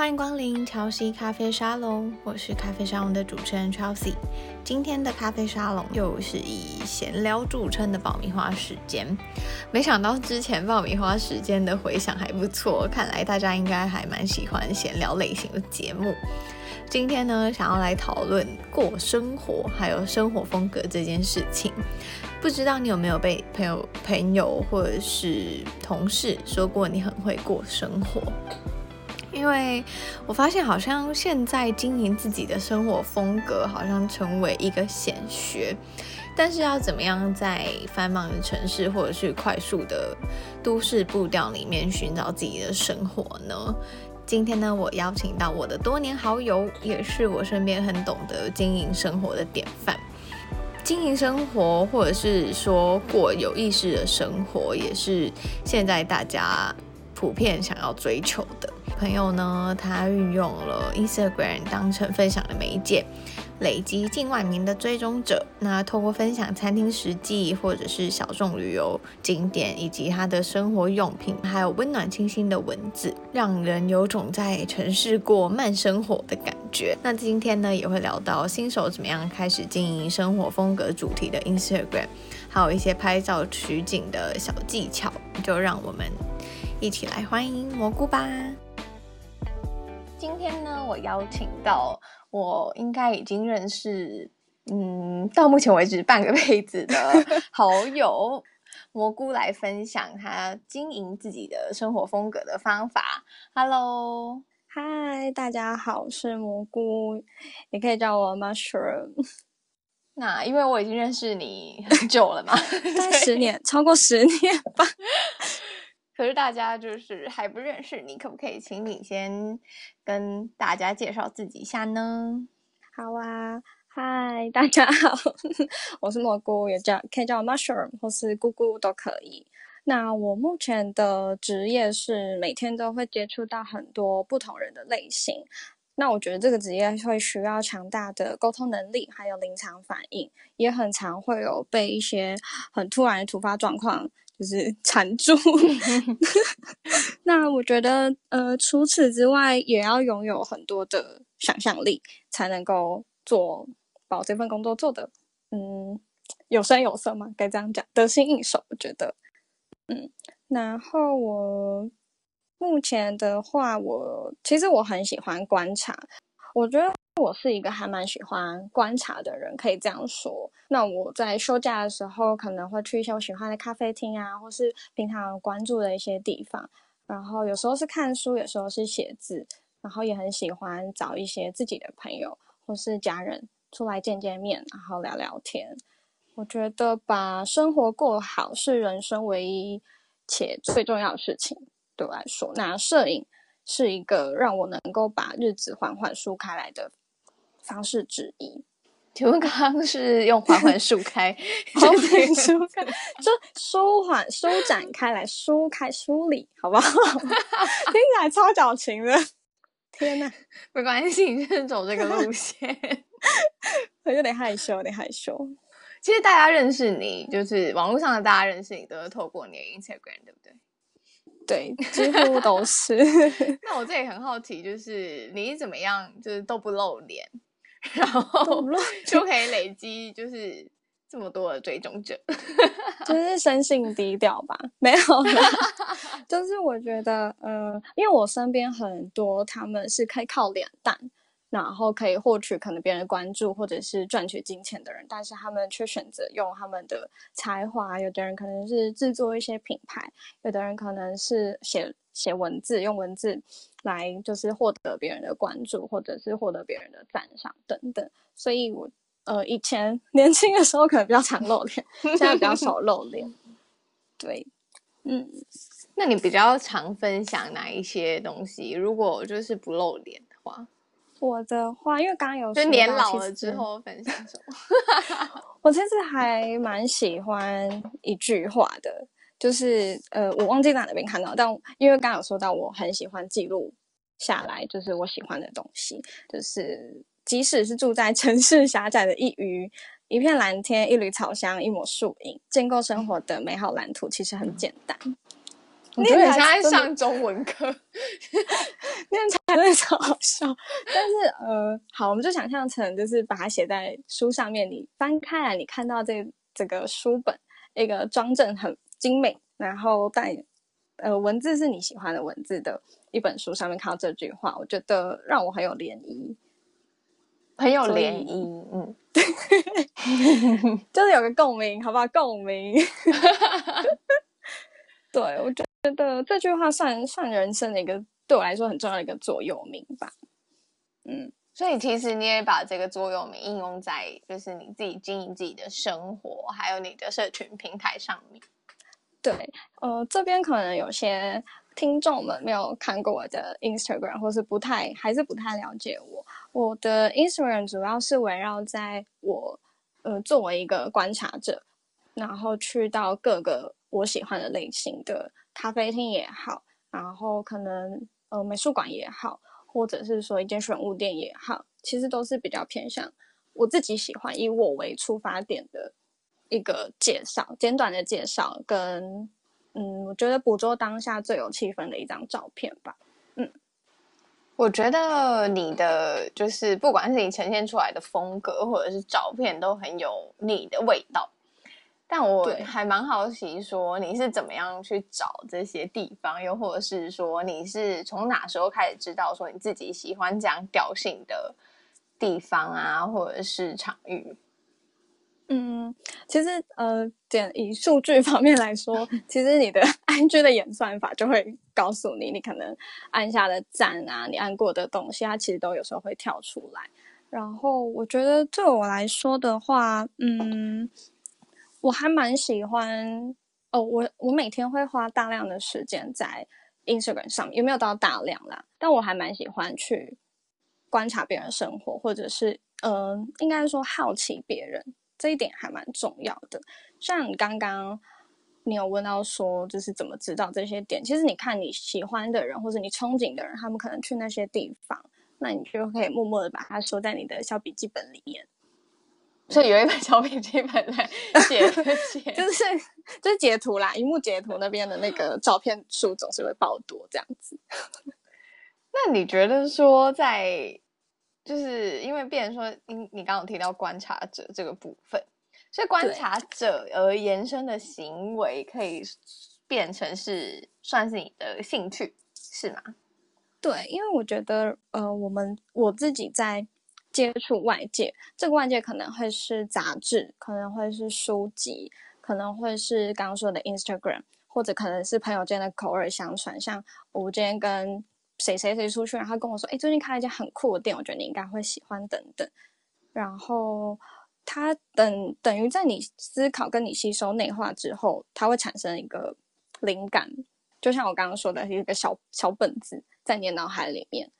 欢迎光临乔西咖啡沙龙，我是咖啡沙龙的主持人 Chelsea。今天的咖啡沙龙又是以闲聊著称的爆米花时间。没想到之前爆米花时间的回响还不错，看来大家应该还蛮喜欢闲聊类型的节目。今天呢，想要来讨论过生活还有生活风格这件事情。不知道你有没有被朋友、朋友或者是同事说过你很会过生活？因为我发现，好像现在经营自己的生活风格，好像成为一个显学。但是要怎么样在繁忙的城市或者是快速的都市步调里面寻找自己的生活呢？今天呢，我邀请到我的多年好友，也是我身边很懂得经营生活的典范。经营生活，或者是说过有意识的生活，也是现在大家普遍想要追求的。朋友呢，他运用了 Instagram 当成分享的媒介，累积近万名的追踪者。那透过分享餐厅实际或者是小众旅游景点，以及他的生活用品，还有温暖清新的文字，让人有种在城市过慢生活的感觉。那今天呢，也会聊到新手怎么样开始经营生活风格主题的 Instagram，还有一些拍照取景的小技巧。就让我们一起来欢迎蘑菇吧。今天呢，我邀请到我应该已经认识，嗯，到目前为止半个辈子的 好友蘑菇来分享他经营自己的生活风格的方法。Hello，嗨，大家好，我是蘑菇，也可以叫我 Mushroom。那因为我已经认识你很久了嘛，大概十年，超过十年吧。可是大家就是还不认识你，可不可以请你先跟大家介绍自己一下呢？好啊，嗨，大家好，我是蘑菇，也叫可以叫我 Mushroom 或是姑姑都可以。那我目前的职业是每天都会接触到很多不同人的类型。那我觉得这个职业会需要强大的沟通能力，还有临场反应，也很常会有被一些很突然的突发状况。就是缠住，那我觉得，呃，除此之外，也要拥有很多的想象力，才能够做把这份工作做的，嗯，有声有色嘛，该这样讲，得心应手。我觉得，嗯，然后我目前的话，我其实我很喜欢观察，我觉得。我是一个还蛮喜欢观察的人，可以这样说。那我在休假的时候，可能会去一些我喜欢的咖啡厅啊，或是平常关注的一些地方。然后有时候是看书，有时候是写字。然后也很喜欢找一些自己的朋友或是家人出来见见面，然后聊聊天。我觉得把生活过好是人生唯一且最重要的事情，对我来说。那摄影是一个让我能够把日子缓缓舒开来的方式之一，请问刚刚是用缓缓舒开，缓缓舒开，就舒缓舒展开来，舒开梳理，好不好？听起来超矫情的，天哪！没关系，你就是走这个路线，我有点害羞，有点害羞。其实大家认识你，就是网络上的大家认识你，都是透过你的 Instagram，对不对？对，几乎都是。那我这里很好奇，就是你怎么样，就是都不露脸？然后 就可以累积，就是这么多的追踪者，就是生性低调吧？没有啦，就是我觉得，呃，因为我身边很多他们是可以靠脸蛋，然后可以获取可能别人的关注或者是赚取金钱的人，但是他们却选择用他们的才华。有的人可能是制作一些品牌，有的人可能是写写文字，用文字。来就是获得别人的关注，或者是获得别人的赞赏等等。所以我呃以前年轻的时候可能比较常露脸，现在比较少露脸。对，嗯，那你比较常分享哪一些东西？如果就是不露脸的话，我的话，因为刚刚有说就年老了之后分享什么？我其实还蛮喜欢一句话的。就是呃，我忘记在哪边看到，但因为刚刚有说到，我很喜欢记录下来，就是我喜欢的东西，就是即使是住在 城市狭窄的一隅，一片蓝天，一缕草香，一抹树影，建构生活的美好蓝图，其实很简单。你现在上中文课，念起来真的超好笑。但是呃，好，我们就想象成就是把它写在书上面，你翻开来，你看到这这个书本，一个装帧很精美，然后但呃文字是你喜欢的文字的一本书，上面看到这句话，我觉得让我很有涟漪，很有涟漪，嗯，对，就是有个共鸣，好不好？共鸣，对我觉得。觉得这句话算算人生的一个对我来说很重要的一个座右铭吧。嗯，所以其实你也把这个座右铭应用在就是你自己经营自己的生活，还有你的社群平台上面。对，呃，这边可能有些听众们没有看过我的 Instagram，或是不太还是不太了解我。我的 Instagram 主要是围绕在我呃作为一个观察者，然后去到各个我喜欢的类型的。咖啡厅也好，然后可能呃美术馆也好，或者是说一间选物店也好，其实都是比较偏向我自己喜欢，以我为出发点的一个介绍，简短的介绍跟嗯，我觉得捕捉当下最有气氛的一张照片吧。嗯，我觉得你的就是不管是你呈现出来的风格，或者是照片，都很有你的味道。但我还蛮好奇，说你是怎么样去找这些地方，又或者是说你是从哪时候开始知道说你自己喜欢这样调性的地方啊，或者是场域？嗯，其实呃，点以数据方面来说，其实你的 IG 的演算法就会告诉你，你可能按下的赞啊，你按过的东西，它其实都有时候会跳出来。然后我觉得对我来说的话，嗯。我还蛮喜欢哦，我我每天会花大量的时间在 Instagram 上面，有没有到大量啦？但我还蛮喜欢去观察别人生活，或者是嗯、呃，应该说好奇别人，这一点还蛮重要的。像你刚刚你有问到说，就是怎么知道这些点？其实你看你喜欢的人，或者你憧憬的人，他们可能去那些地方，那你就可以默默的把它收在你的小笔记本里面。所以有一本小笔记本来写 写，就是就是截图啦，荧幕截图那边的那个照片数总是会爆多这样子。那你觉得说在，就是因为变成说，你你刚刚有提到观察者这个部分，所以观察者而延伸的行为可以变成是算是你的兴趣，是吗？对，因为我觉得呃，我们我自己在。接触外界，这个外界可能会是杂志，可能会是书籍，可能会是刚刚说的 Instagram，或者可能是朋友间的口耳相传。像我今天跟谁谁谁出去，然后他跟我说：“哎，最近开了一家很酷的店，我觉得你应该会喜欢。”等等。然后他等等于在你思考跟你吸收内化之后，它会产生一个灵感，就像我刚刚说的，一个小小本子在你的脑海里面。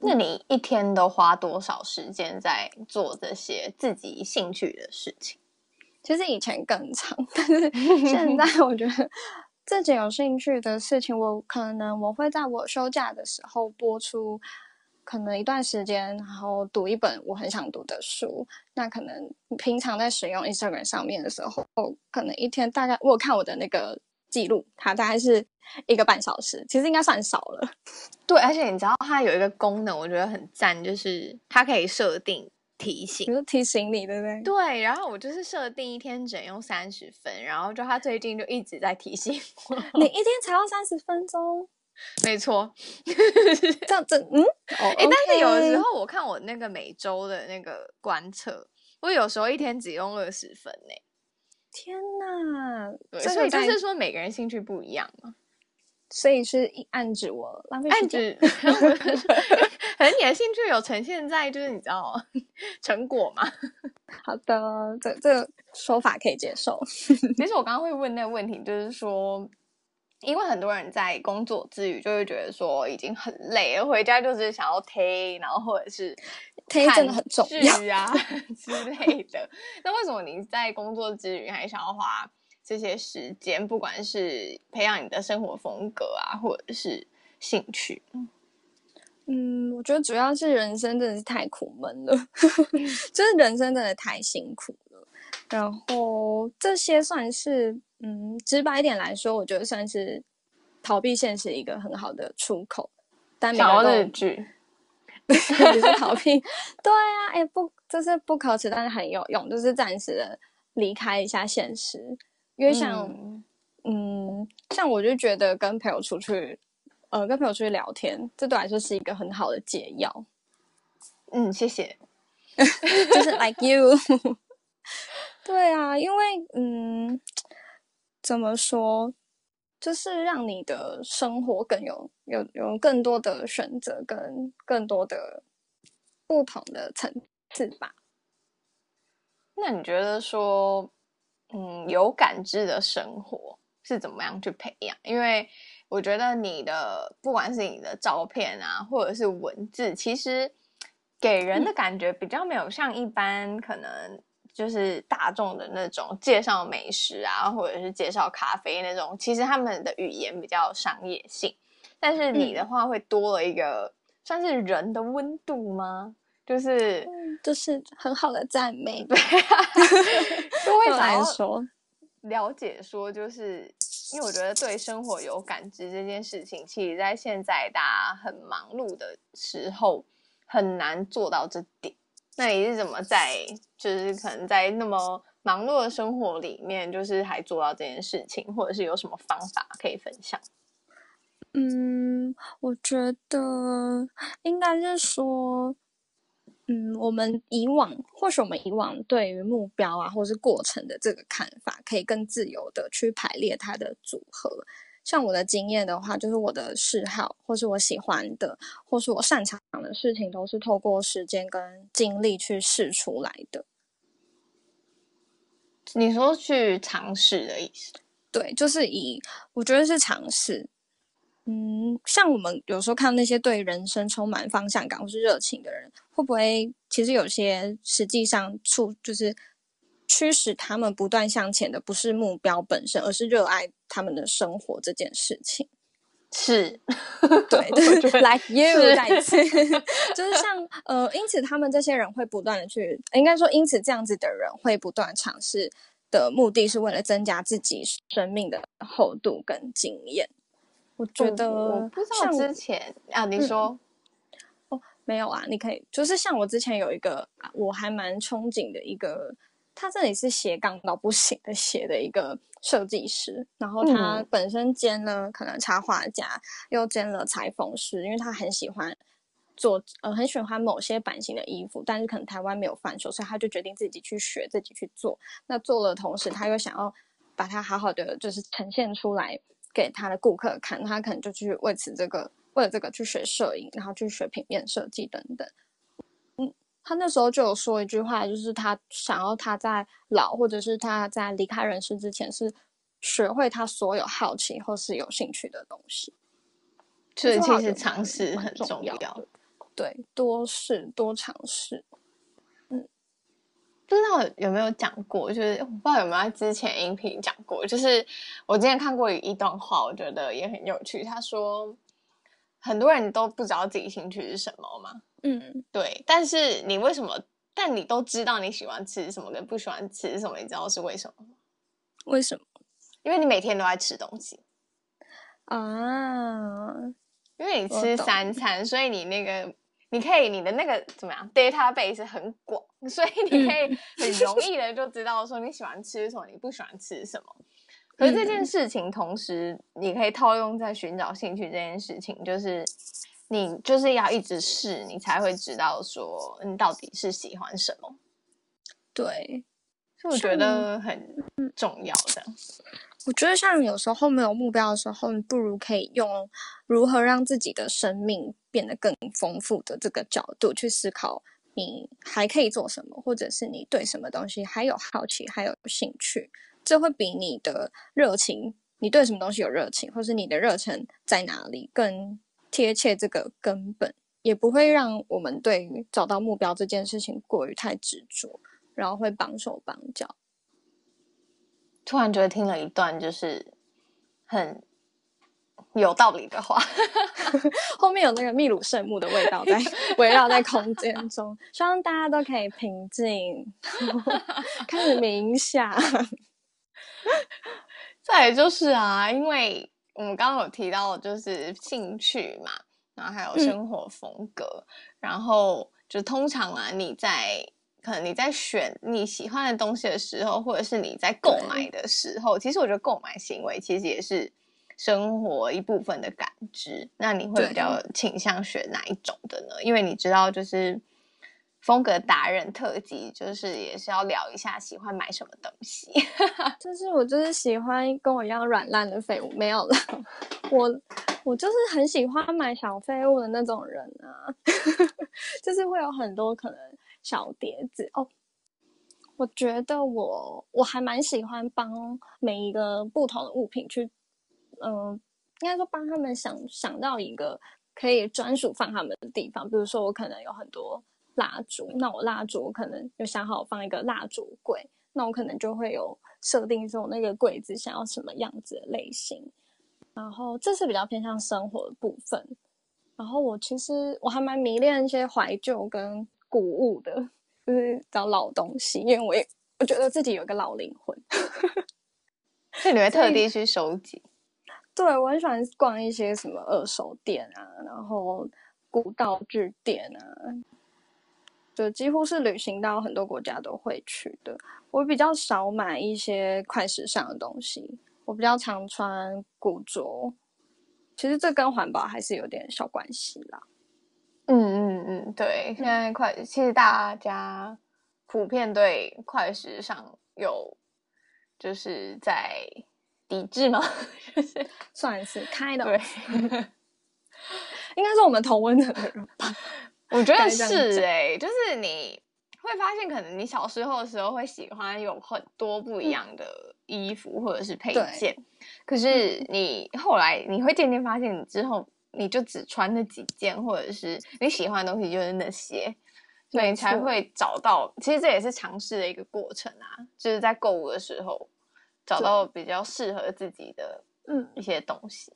那你一天都花多少时间在做这些自己兴趣的事情？其实以前更长，但是现在 我觉得自己有兴趣的事情，我可能我会在我休假的时候播出，可能一段时间，然后读一本我很想读的书。那可能平常在使用 Instagram 上面的时候，可能一天大概我有看我的那个。记录它大概是一个半小时，其实应该算少了。对，而且你知道它有一个功能，我觉得很赞，就是它可以设定提醒，比如提醒你，对不对？对，然后我就是设定一天只能用三十分，然后就他最近就一直在提醒我。你一天才要三十分钟？没错，这样子，嗯，哎、oh, okay，但是有的时候我看我那个每周的那个观测，我有时候一天只用二十分呢。天呐，对，所以就是说每个人兴趣不一样嘛，所以是暗指我浪费时间。可能你的兴趣有呈现在就是你知道成果嘛？好的，这这个说法可以接受。其实我刚刚会问那个问题，就是说。因为很多人在工作之余就会觉得说已经很累了，回家就是想要推，然后或者是推真的很重要啊之类的。那为什么你在工作之余还想要花这些时间，不管是培养你的生活风格啊，或者是兴趣？嗯，我觉得主要是人生真的是太苦闷了，就是人生真的太辛苦了。然后这些算是。嗯，直白一点来说，我觉得算是逃避现实一个很好的出口。但每个日剧，你是逃避？对啊，哎、欸，不，这是不可耻，但是很有用，就是暂时的离开一下现实。因为像，嗯，嗯，像我就觉得跟朋友出去，呃，跟朋友出去聊天，这对我来说是一个很好的解药。嗯，谢谢。就是 like you。对啊，因为嗯，怎么说，就是让你的生活更有有有更多的选择，跟更多的不同的层次吧。那你觉得说？嗯，有感知的生活是怎么样去培养？因为我觉得你的不管是你的照片啊，或者是文字，其实给人的感觉比较没有像一般可能就是大众的那种介绍美食啊，或者是介绍咖啡那种，其实他们的语言比较商业性。但是你的话会多了一个算是人的温度吗？就是，就是很好的赞美，对啊，就会来说了解说，就是因为我觉得对生活有感知这件事情，其实在现在大家很忙碌的时候很难做到这点。那你是怎么在，就是可能在那么忙碌的生活里面，就是还做到这件事情，或者是有什么方法可以分享？嗯，我觉得应该是说。嗯，我们以往或许我们以往对于目标啊，或是过程的这个看法，可以更自由的去排列它的组合。像我的经验的话，就是我的嗜好，或是我喜欢的，或是我擅长的事情，都是透过时间跟精力去试出来的。你说去尝试的意思？对，就是以我觉得是尝试。嗯，像我们有时候看那些对人生充满方向感或是热情的人，会不会其实有些实际上促就是驱使他们不断向前的不是目标本身，而是热爱他们的生活这件事情。是，对，对，like you，再次，就是像呃，因此他们这些人会不断的去，应该说因此这样子的人会不断尝试的目的是为了增加自己生命的厚度跟经验。我觉得，我不知道之前啊，你说、没有啊，你可以，就是像我之前有一个，我还蛮憧憬的一个，他这里是斜杠到不行的斜的一个设计师，然后他本身兼了可能插画家，嗯、又兼了裁缝师，因为他很喜欢做，呃，很喜欢某些版型的衣服，但是可能台湾没有贩售，所以他就决定自己去学，自己去做。那做了同时，他又想要把它好好的就是呈现出来。给他的顾客看，他可能就去为此这个，为了这个去学摄影，然后去学平面设计等等。嗯，他那时候就有说一句话，就是他想要他在老，或者是他在离开人世之前，是学会他所有好奇或是有兴趣的东西。所以其实尝试很重要，对，多试多尝试。不知道有没有讲过，就是我不知道有没有在之前音频讲过，就是我之前看过一段话，我觉得也很有趣。他说，很多人都不知道自己兴趣是什么嘛，嗯，对。但是你为什么？但你都知道你喜欢吃什么跟不喜欢吃什么，你知道是为什么吗？为什么？因为你每天都在吃东西啊，因为你吃三餐，所以你那个。你可以，你的那个怎么样？database 很广，所以你可以很容易的就知道说你喜欢吃什么，你不喜欢吃什么。可是这件事情，同时你可以套用在寻找兴趣这件事情，就是你就是要一直试，你才会知道说你到底是喜欢什么。对，所以我觉得很重要的。我觉得像有时候没有目标的时候，你不如可以用如何让自己的生命变得更丰富的这个角度去思考，你还可以做什么，或者是你对什么东西还有好奇，还有兴趣，这会比你的热情，你对什么东西有热情，或是你的热忱在哪里更贴切这个根本，也不会让我们对于找到目标这件事情过于太执着，然后会绑手绑脚。突然觉得听了一段就是很有道理的话，后面有那个秘鲁圣木的味道在 围绕在空间中，希望大家都可以平静，开始冥想。再来就是啊，因为我们刚刚有提到就是兴趣嘛，然后还有生活风格，嗯、然后就通常啊，你在可能你在选你喜欢的东西的时候，或者是你在购买的时候，其实我觉得购买行为其实也是生活一部分的感知。那你会比较倾向选哪一种的呢？因为你知道就是。风格达人特辑就是也是要聊一下喜欢买什么东西，就是我就是喜欢跟我一样软烂的废物，没有了。我我就是很喜欢买小废物的那种人啊，就是会有很多可能小碟子哦。我觉得我我还蛮喜欢帮每一个不同的物品去，嗯、应该说帮他们想想到一个可以专属放他们的地方，比如说我可能有很多。蜡烛，那我蜡烛我可能就想好放一个蜡烛柜，那我可能就会有设定说那个柜子想要什么样子的类型，然后这是比较偏向生活的部分。然后我其实我还蛮迷恋一些怀旧跟古物的，就是找老东西，因为我也我觉得自己有个老灵魂，所以你会特地去收集？对，我很喜欢逛一些什么二手店啊，然后古道具店啊。就几乎是旅行到很多国家都会去的。我比较少买一些快时尚的东西，我比较常穿古着。其实这跟环保还是有点小关系啦。嗯嗯嗯，对。现在快，其实大家普遍对快时尚有就是在抵制吗？就是算是开的。对，应该是我们同温层的人吧。我觉得是哎、欸，就是你会发现，可能你小时候的时候会喜欢有很多不一样的衣服或者是配件，嗯、可是你后来你会渐渐发现，你之后你就只穿那几件，或者是你喜欢的东西就是那些，所以你才会找到。其实这也是尝试的一个过程啊，就是在购物的时候找到比较适合自己的嗯。一些东西。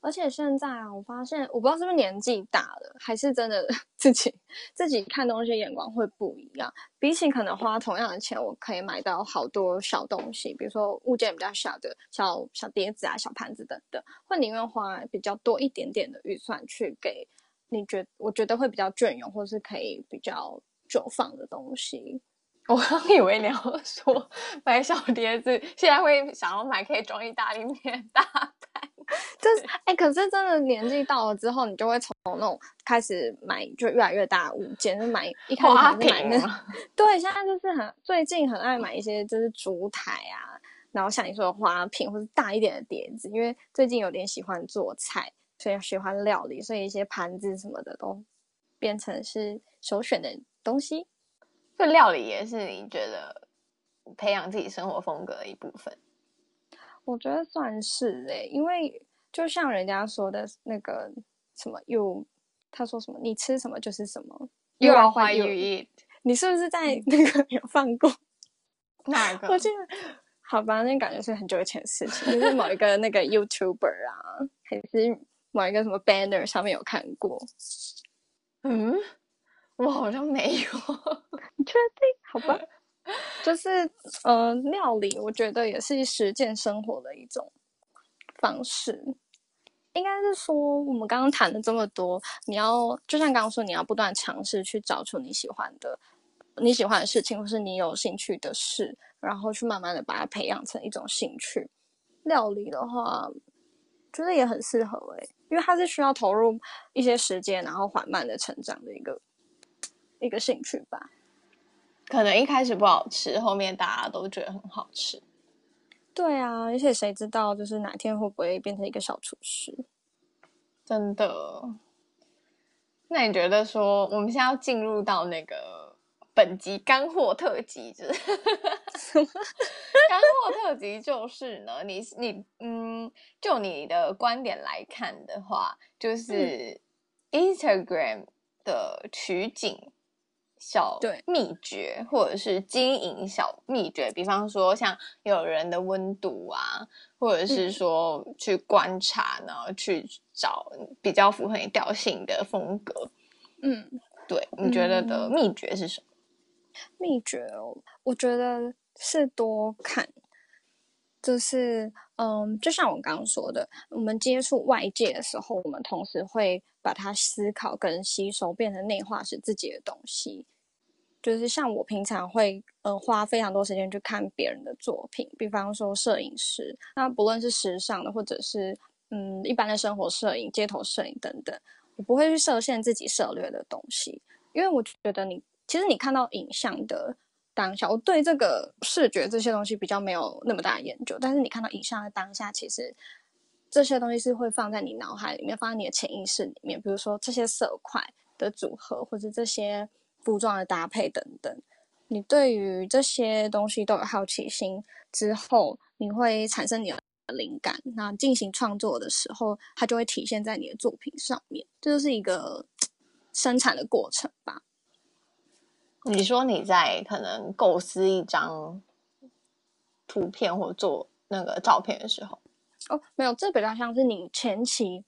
而且现在啊，我发现我不知道是不是年纪大了，还是真的自己自己看东西眼光会不一样。比起可能花同样的钱，我可以买到好多小东西，比如说物件比较小的小小碟子啊、小盘子等等，会宁愿花比较多一点点的预算去给你觉我觉得会比较隽永，或是可以比较久放的东西。我刚以为你要说买小碟子，现在会想要买可以装意大利面大袋。就是哎、欸，可是真的年纪到了之后，你就会从那种开始买就越来越大的物件，就买一开始买那个，对，现在就是很最近很爱买一些就是烛台啊，然后像你说的花瓶或者大一点的碟子，因为最近有点喜欢做菜，所以喜欢料理，所以一些盘子什么的都变成是首选的东西。这料理也是你觉得培养自己生活风格的一部分。我觉得算是哎、欸，因为就像人家说的那个什么，you，他说什么，你吃什么就是什么，you are what you eat。你是不是在那个有放过？哪个？我记得，好吧，那感觉是很久以前的事情，就是某一个那个 YouTuber 啊，还是某一个什么 banner 上面有看过。嗯，我好像没有。你确定？好吧。就是，呃，料理我觉得也是实践生活的一种方式。应该是说，我们刚刚谈了这么多，你要就像刚刚说，你要不断尝试去找出你喜欢的、你喜欢的事情，或是你有兴趣的事，然后去慢慢的把它培养成一种兴趣。料理的话，觉得也很适合诶，因为它是需要投入一些时间，然后缓慢的成长的一个一个兴趣吧。可能一开始不好吃，后面大家都觉得很好吃。对啊，而且谁知道，就是哪天会不会变成一个小厨师？真的。那你觉得说，我们现在要进入到那个本集干货特辑，就是 干货特辑就是呢，你你嗯，就你的观点来看的话，就是 Instagram 的取景。小秘诀，或者是经营小秘诀，比方说像有人的温度啊，或者是说去观察然后、去找比较符合你调性的风格。嗯，对，你觉得的秘诀是什么？秘诀哦，我觉得是多看，就是嗯，就像我刚刚说的，我们接触外界的时候，我们同时会把它思考跟吸收，变成内化是自己的东西。就是像我平常会呃花非常多时间去看别人的作品，比方说摄影师，那不论是时尚的，或者是嗯一般的生活摄影、街头摄影等等，我不会去设限自己涉猎的东西，因为我觉得你其实你看到影像的当下，我对这个视觉这些东西比较没有那么大的研究，但是你看到影像的当下，其实这些东西是会放在你脑海里面，放在你的潜意识里面，比如说这些色块的组合，或者这些。服装的搭配等等，你对于这些东西都有好奇心之后，你会产生你的灵感，那进行创作的时候，它就会体现在你的作品上面，这就是一个生产的过程吧。你说你在可能构思一张图片或做那个照片的时候，哦，没有，这比较像是你前期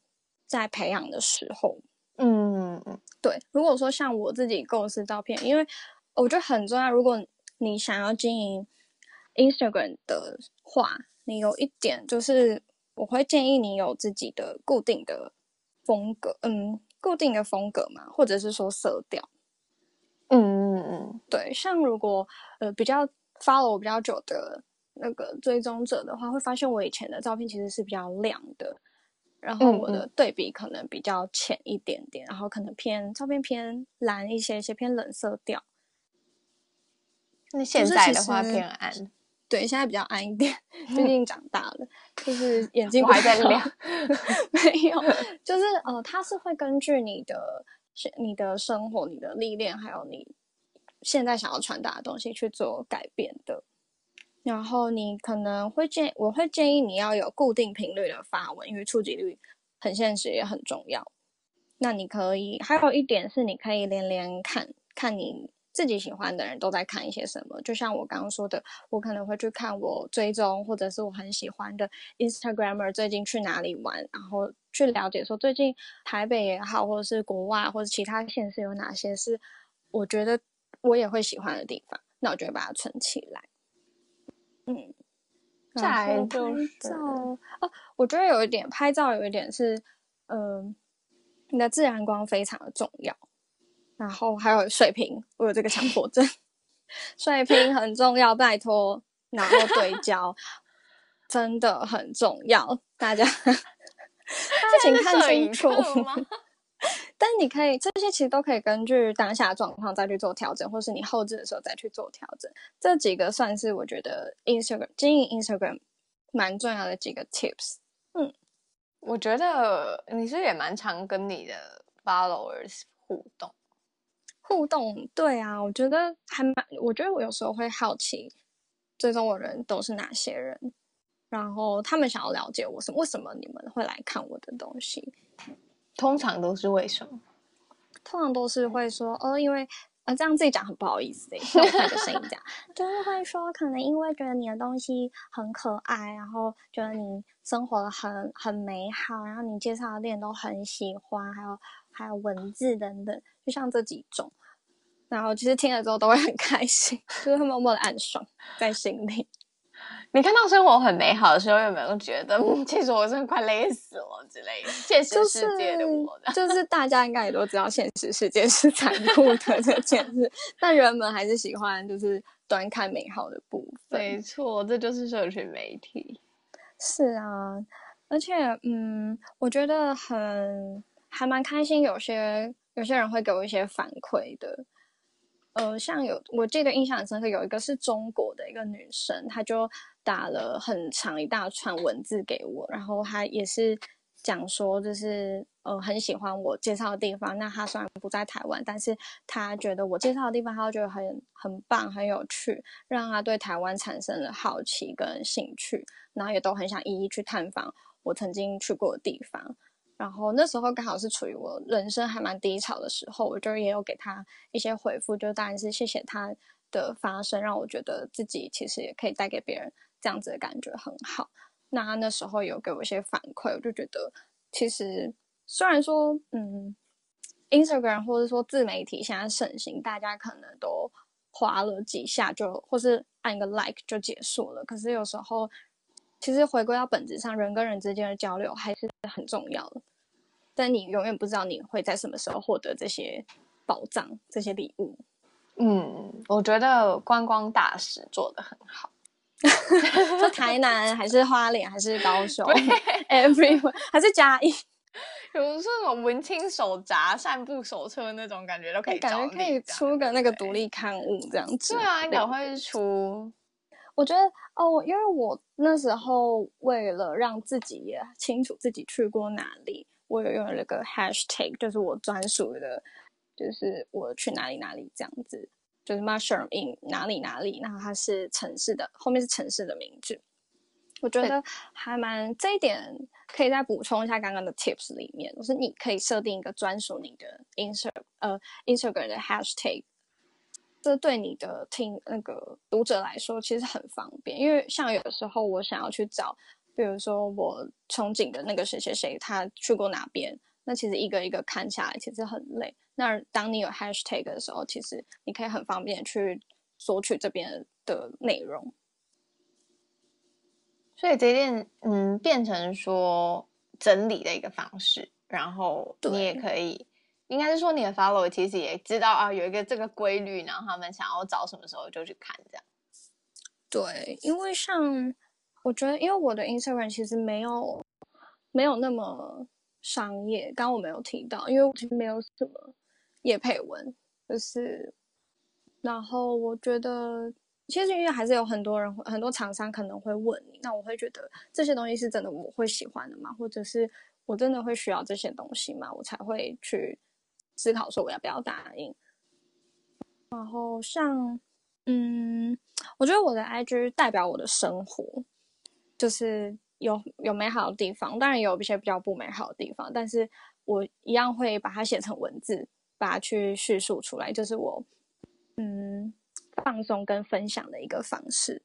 在培养的时候。嗯嗯，对。如果说像我自己构思照片，因为我觉得很重要。如果你想要经营 Instagram 的话，你有一点就是，我会建议你有自己的固定的风格，嗯，固定的风格嘛，或者是说色调。嗯嗯嗯，对。像如果呃比较 follow 我比较久的那个追踪者的话，会发现我以前的照片其实是比较亮的。然后我的对比可能比较浅一点点，嗯嗯，然后可能偏照片偏蓝一些，一些偏冷色调。那现在的话偏暗，对，现在比较暗一点，最近长大了，就是眼睛还在亮。没有，就是呃，它是会根据你的、你的生活、你的历练，还有你现在想要传达的东西去做改变的。然后你可能会建，我会建议你要有固定频率的发文，因为触及率很现实也很重要。那你可以还有一点是，你可以连连看看你自己喜欢的人都在看一些什么。就像我刚刚说的，我可能会去看我追踪或者是我很喜欢的 Instagrammer 最近去哪里玩，然后去了解说最近台北也好，或者是国外或者其他县市有哪些是我觉得我也会喜欢的地方，那我就会把它存起来。嗯，再来就是哦，我觉得有一点拍照有一点是，嗯、呃，你的自然光非常的重要。然后还有水平，我有这个强迫症，水平很重要，拜托。然后对焦 真的很重要，大家 大家请看清楚。但你可以，这些其实都可以根据当下状况再去做调整，或是你后置的时候再去做调整。这几个算是我觉得 Instagram 经营 Instagram 蛮重要的几个 tips。嗯，我觉得你是也蛮常跟你的 followers 互动。互动，对啊，我觉得还蛮，我觉得我有时候会好奇，追踪我的人都是哪些人，然后他们想要了解我什么，为什么你们会来看我的东西。通常都是为什么？通常都是会说哦，因为呃，这样自己讲很不好意思诶，用换个声音讲，就是会说可能因为觉得你的东西很可爱，然后觉得你生活的很很美好，然后你介绍的店都很喜欢，还有还有文字等等，就像这几种，然后其实听了之后都会很开心，就是会默默的暗爽在心里。你看到生活很美好的时候，有没有觉得，嗯，其实我真的快累死了之类的？现实世界的我的，就是，就是大家应该也都知道，现实世界是残酷的这件事，但人们还是喜欢就是端看美好的部分。没错，这就是社群媒体。是啊，而且嗯，我觉得很还蛮开心，有些有些人会给我一些反馈的。呃，像有我记得印象很深刻，有一个是中国的一个女生，她就打了很长一大串文字给我，然后她也是讲说，就是呃很喜欢我介绍的地方。那她虽然不在台湾，但是她觉得我介绍的地方，她觉得很很棒、很有趣，让她对台湾产生了好奇跟兴趣，然后也都很想一一去探访我曾经去过的地方。然后那时候刚好是处于我人生还蛮低潮的时候，我就也有给他一些回复，就当然是谢谢他的发声，让我觉得自己其实也可以带给别人这样子的感觉很好。那他那时候有给我一些反馈，我就觉得其实虽然说嗯，Instagram 或者说自媒体现在盛行，大家可能都滑了几下就或是按个 like 就结束了，可是有时候其实回归到本质上，人跟人之间的交流还是很重要的。但你永远不知道你会在什么时候获得这些宝藏、这些礼物。嗯，我觉得观光大使做的很好。说台南还是花莲还是高雄，everywhere 还是嘉义，有这种文青手札、散步手册那种感觉都可以，感觉可以出个那个独立刊物这样子。对啊，应该会出。我觉得哦，因为我那时候为了让自己也清楚自己去过哪里，我有用了个 hashtag，就是我专属的，就是我去哪里哪里这样子。就是 mushroom in 哪里哪里，然后它是城市的，后面是城市的名字。我觉得还蛮这一点可以再补充一下刚刚的 tips 里面，就是你可以设定一个专属你的 Instagram 呃 Instagram 的 hashtag，这对你的听那个读者来说其实很方便，因为像有的时候我想要去找，比如说我憧憬的那个谁谁谁他去过哪边，那其实一个一个看下来其实很累。那当你有 hashtag 的时候，其实你可以很方便去索取这边的内容。所以这件嗯变成说整理的一个方式，然后你也可以，应该是说你的 follower 其实也知道啊，有一个这个规律，然后他们想要找什么时候就去看这样。对，因为像我觉得，因为我的 Instagram 其实没有没有那么商业，刚刚我没有提到，因为我其实没有什么。叶配文就是，然后我觉得，其实因为还是有很多人，很多厂商可能会问你，那我会觉得这些东西是真的我会喜欢的吗？或者是我真的会需要这些东西吗？我才会去思考说我要不要答应。然后像，嗯，我觉得我的 IG 代表我的生活，就是有有美好的地方，当然也有一些比较不美好的地方，但是我一样会把它写成文字。把它去叙述出来，就是我嗯放松跟分享的一个方式，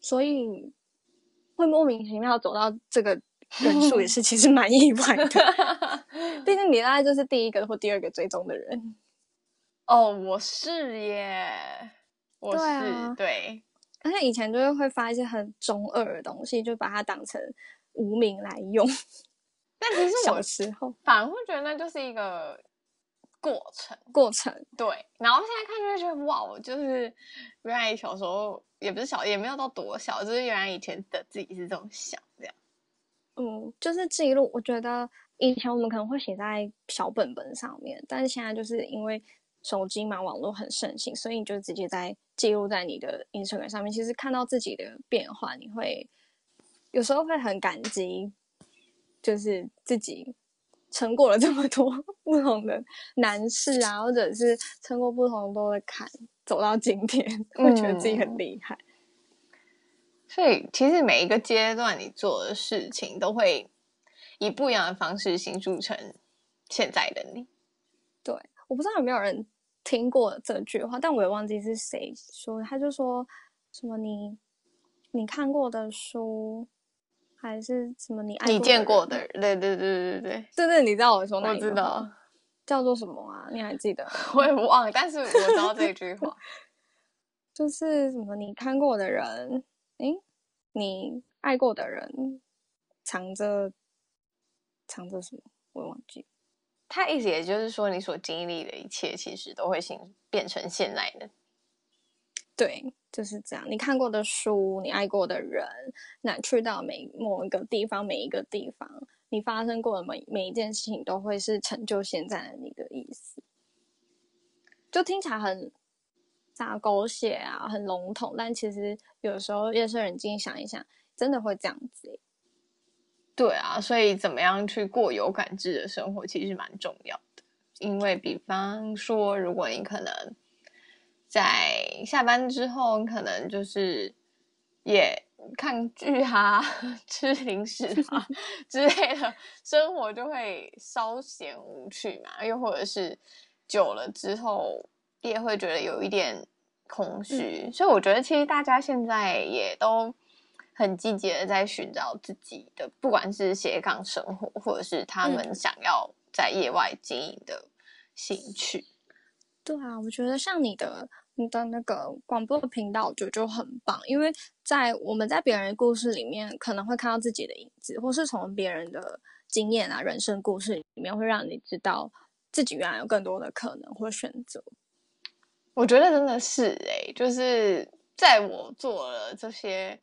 所以会莫名其妙走到这个人数 也是其实蛮意外的。你大概就是第一个或第二个追踪的人。哦，我是耶，我是对，啊、对，而且以前就是会发一些很中二的东西，就把它当成无名来用。但其实我小时候反而会觉得那就是一个。过程，过程，对。然后现在看就会觉得，哇，我就是原来小时候也不是小，也没有到多小，就是原来以前的自己是这种想这样。嗯，就是记录。我觉得以前我们可能会写在小本本上面，但是现在就是因为手机嘛，网络很盛行，所以你就直接在记录在你的 Instagram 上面。其实看到自己的变化，你会有时候会很感激，就是自己。撑过了这么多 不同的难事啊，或者是撑过不同多的坎，走到今天，会觉得自己很厉害。嗯。所以，其实每一个阶段你做的事情，都会以不一样的方式形塑成现在的你对我不知道有没有人听过这句话但我也忘记是谁说他就说什么你你看过的书还是什么你爱你见过的对对对对对。对对对你知道我说的我知道叫做什么啊？你还记得 我也忘了但是我知道这句话 就是什么你看过的人诶你爱过的人藏着藏着什么？我忘记。他意思也就是说，你所经历的一切，其实都会形变成现在的。对。就是这样，你看过的书，你爱过的人，那去到每某一个地方，每一个地方，你发生过的每每一件事情，都会是成就现在的你的意思。就听起来很撒狗血啊，很笼统，但其实有时候夜深人静想一想，真的会这样子。对啊，所以怎么样去过有感知的生活，其实蛮重要的。因为比方说，如果你可能。在下班之后，可能就是也看剧啊、吃零食啊 之类的，生活就会稍显无趣嘛。又或者是久了之后，也会觉得有一点空虚。嗯。所以我觉得，其实大家现在也都很积极的在寻找自己的，不管是斜杠生活，或者是他们想要在业外经营的兴趣。对啊，我觉得像你的。你的那个广播的频道，我觉得就很棒，因为在我们在别人的故事里面，可能会看到自己的影子，或是从别人的经验啊、人生故事里面，会让你知道自己原来有更多的可能或选择。我觉得真的是哎、欸，就是在我做了这些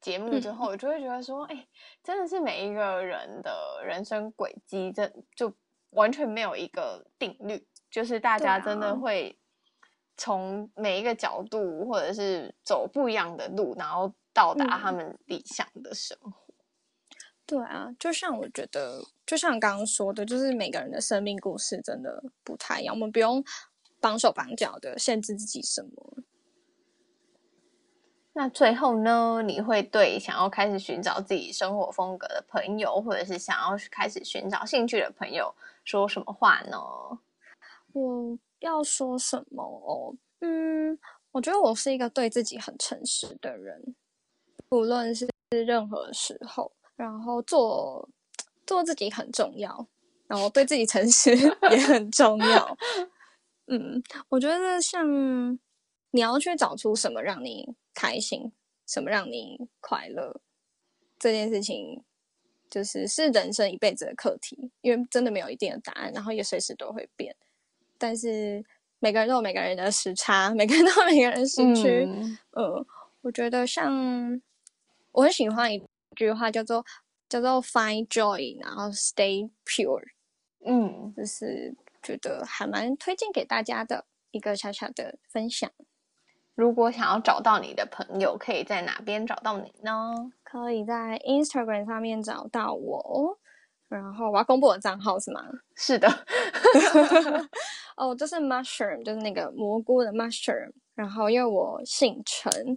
节目之后，我、嗯、就会觉得说，哎、欸，真的是每一个人的人生轨迹，这就完全没有一个定律，就是大家真的会从每一个角度，或者是走不一样的路，然后到达他们理想的生活。对啊，就像我觉得，就像刚刚说的，就是每个人的生命故事真的不太一样，我们不用。绑手绑脚的限制自己什么？那最后呢？你会对想要开始寻找自己生活风格的朋友，或者是想要开始寻找兴趣的朋友说什么话呢？我要说什么哦？嗯，我觉得我是一个对自己很诚实的人，无论是任何时候，然后做做自己很重要，然后对自己诚实 也很重要。嗯，我觉得像你要去找出什么让你开心，什么让你快乐，这件事情就是是人生一辈子的课题，因为真的没有一定的答案，然后也随时都会变。但是每个人都有每个人的时差，每个人都有每个人的时区。嗯，呃，我觉得像我很喜欢一句话叫做叫做 “Find joy”，然后 “Stay pure”。嗯，就是。觉得还蛮推荐给大家的一个小小的分享。如果想要找到你的朋友，可以在哪边找到你呢？可以在 Instagram 上面找到我。然后我要公布我的账号是吗？是的。哦，这是 Mushroom，就是那个蘑菇的 Mushroom。然后因为我姓陈。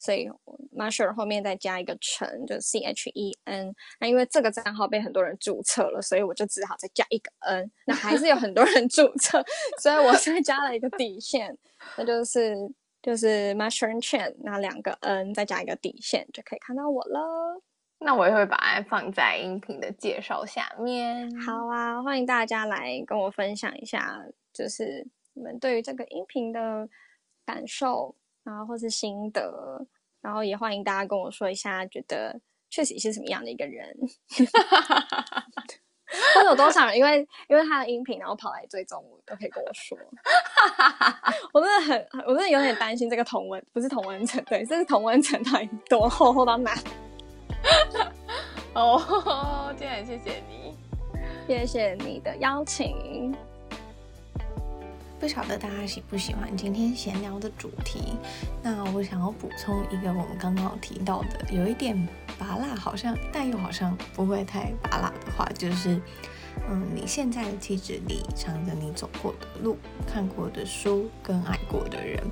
所以 Mushroom 后面再加一个陈，就是 C H E N。那因为这个账号被很多人注册了，所以我就只好再加一个 N。那还是有很多人注册，所以我再加了一个底线，那就是就是 Mushroom chain 那两个 N 再加一个底线就可以看到我了。那我也会把它放在音频的介绍下面。好啊，欢迎大家来跟我分享一下，就是你们对于这个音频的感受。然后或是心得，然后也欢迎大家跟我说一下，觉得确实是什么样的一个人，或者有多少人因为因为他的音频，然后跑来追踪我，都可以跟我说。我真的很，我真的有点担心这个同温，不是同温层，对，这是同温层到底多厚，厚到哪？哦，今天谢谢你，谢谢你的邀请。不晓得大家喜不喜欢今天闲聊的主题？那我想要补充一个我们刚刚提到的，有一点拔辣好像，但又好像不会太拔辣的话，就是，嗯，你现在的气质里藏着你走过的路、看过的书跟爱过的人。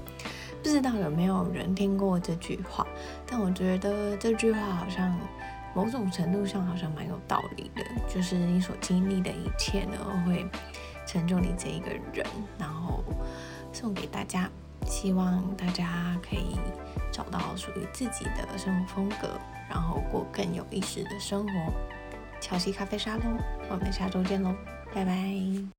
不知道有没有人听过这句话？但我觉得这句话好像某种程度上好像蛮有道理的，就是你所经历的一切呢，会。成就你这一个人，然后送给大家，希望大家可以找到属于自己的生活风格，然后过更有意思的生活。乔西咖啡沙龙，我们下周见喽，拜拜。